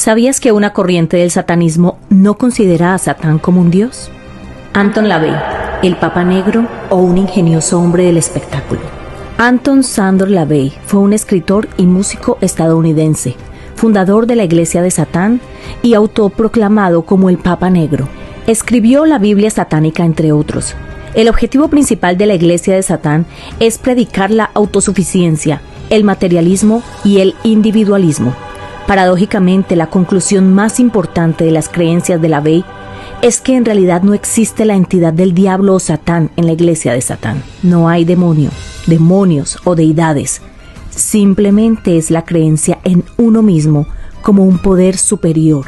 ¿Sabías que una corriente del satanismo no considera a Satán como un dios? Anton LaVey, el Papa Negro o un ingenioso hombre del espectáculo. Anton Sandor LaVey fue un escritor y músico estadounidense, fundador de la Iglesia de Satán y autoproclamado como el Papa Negro. Escribió la Biblia satánica, entre otros. El objetivo principal de la Iglesia de Satán es predicar la autosuficiencia, el materialismo y el individualismo. Paradójicamente, la conclusión más importante de las creencias de la Bey es que en realidad no existe la entidad del diablo o Satán en la iglesia de Satán. No hay demonio, demonios o deidades. Simplemente es la creencia en uno mismo como un poder superior.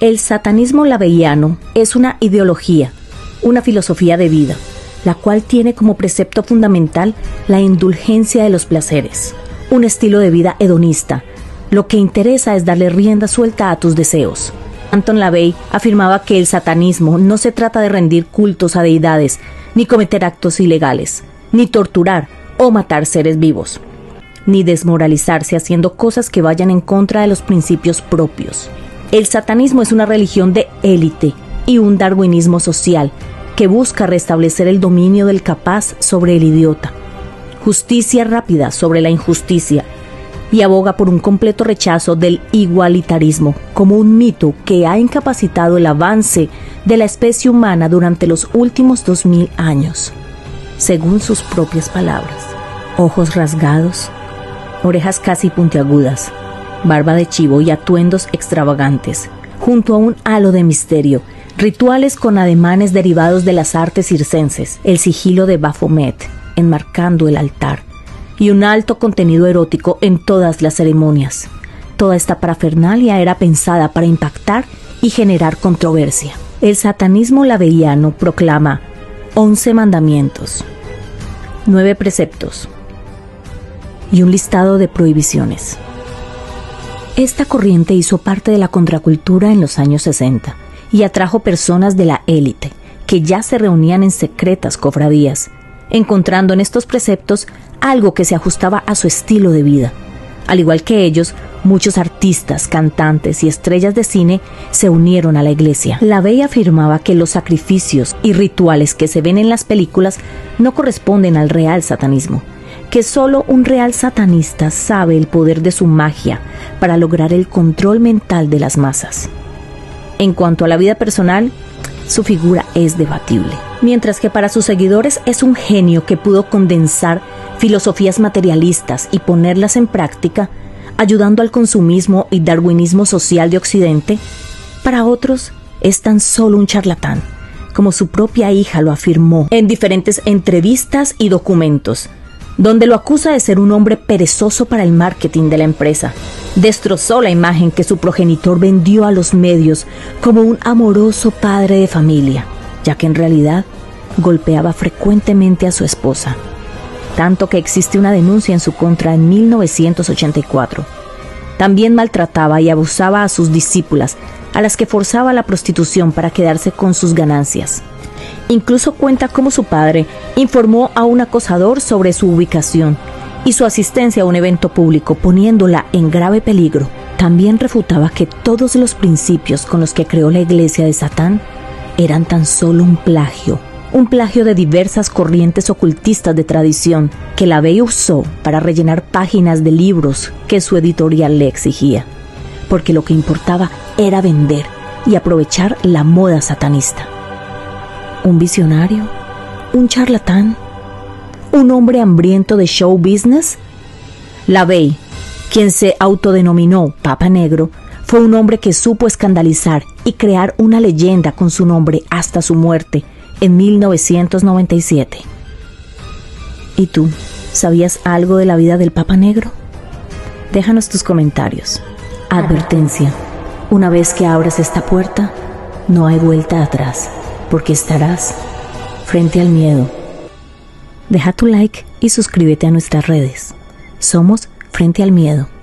El satanismo laveiano es una ideología, una filosofía de vida, la cual tiene como precepto fundamental la indulgencia de los placeres, un estilo de vida hedonista, lo que interesa es darle rienda suelta a tus deseos. Anton LaVey afirmaba que el satanismo no se trata de rendir cultos a deidades, ni cometer actos ilegales, ni torturar o matar seres vivos, ni desmoralizarse haciendo cosas que vayan en contra de los principios propios. El satanismo es una religión de élite y un darwinismo social que busca restablecer el dominio del capaz sobre el idiota, justicia rápida sobre la injusticia y aboga por un completo rechazo del igualitarismo como un mito que ha incapacitado el avance de la especie humana durante los últimos 2000 años. Según sus propias palabras, ojos rasgados, orejas casi puntiagudas, barba de chivo y atuendos extravagantes, junto a un halo de misterio, rituales con ademanes derivados de las artes circenses, el sigilo de Baphomet, enmarcando el altar, y un alto contenido erótico en todas las ceremonias. Toda esta parafernalia era pensada para impactar y generar controversia. El satanismo laveiano proclama 11 mandamientos, 9 preceptos y un listado de prohibiciones. Esta corriente hizo parte de la contracultura en los años 60 y atrajo personas de la élite que ya se reunían en secretas cofradías, encontrando en estos preceptos algo que se ajustaba a su estilo de vida. Al igual que ellos, muchos artistas, cantantes y estrellas de cine se unieron a la iglesia. La Bey afirmaba que los sacrificios y rituales que se ven en las películas no corresponden al real satanismo, que solo un real satanista sabe el poder de su magia para lograr el control mental de las masas. En cuanto a la vida personal, su figura es debatible, mientras que para sus seguidores es un genio que pudo condensar filosofías materialistas y ponerlas en práctica, ayudando al consumismo y darwinismo social de Occidente, para otros es tan solo un charlatán, como su propia hija lo afirmó en diferentes entrevistas y documentos, donde lo acusa de ser un hombre perezoso para el marketing de la empresa. Destrozó la imagen que su progenitor vendió a los medios como un amoroso padre de familia, ya que en realidad golpeaba frecuentemente a su esposa tanto que existe una denuncia en su contra en 1984. También maltrataba y abusaba a sus discípulas, a las que forzaba la prostitución para quedarse con sus ganancias. Incluso cuenta cómo su padre informó a un acosador sobre su ubicación y su asistencia a un evento público poniéndola en grave peligro. También refutaba que todos los principios con los que creó la iglesia de Satán eran tan solo un plagio un plagio de diversas corrientes ocultistas de tradición que la Bey usó para rellenar páginas de libros que su editorial le exigía, porque lo que importaba era vender y aprovechar la moda satanista. ¿Un visionario? ¿Un charlatán? ¿Un hombre hambriento de show business? La Bey, quien se autodenominó Papa Negro, fue un hombre que supo escandalizar y crear una leyenda con su nombre hasta su muerte en 1997. ¿Y tú, sabías algo de la vida del Papa Negro? Déjanos tus comentarios. Advertencia. Una vez que abras esta puerta, no hay vuelta atrás, porque estarás frente al miedo. Deja tu like y suscríbete a nuestras redes. Somos Frente al Miedo.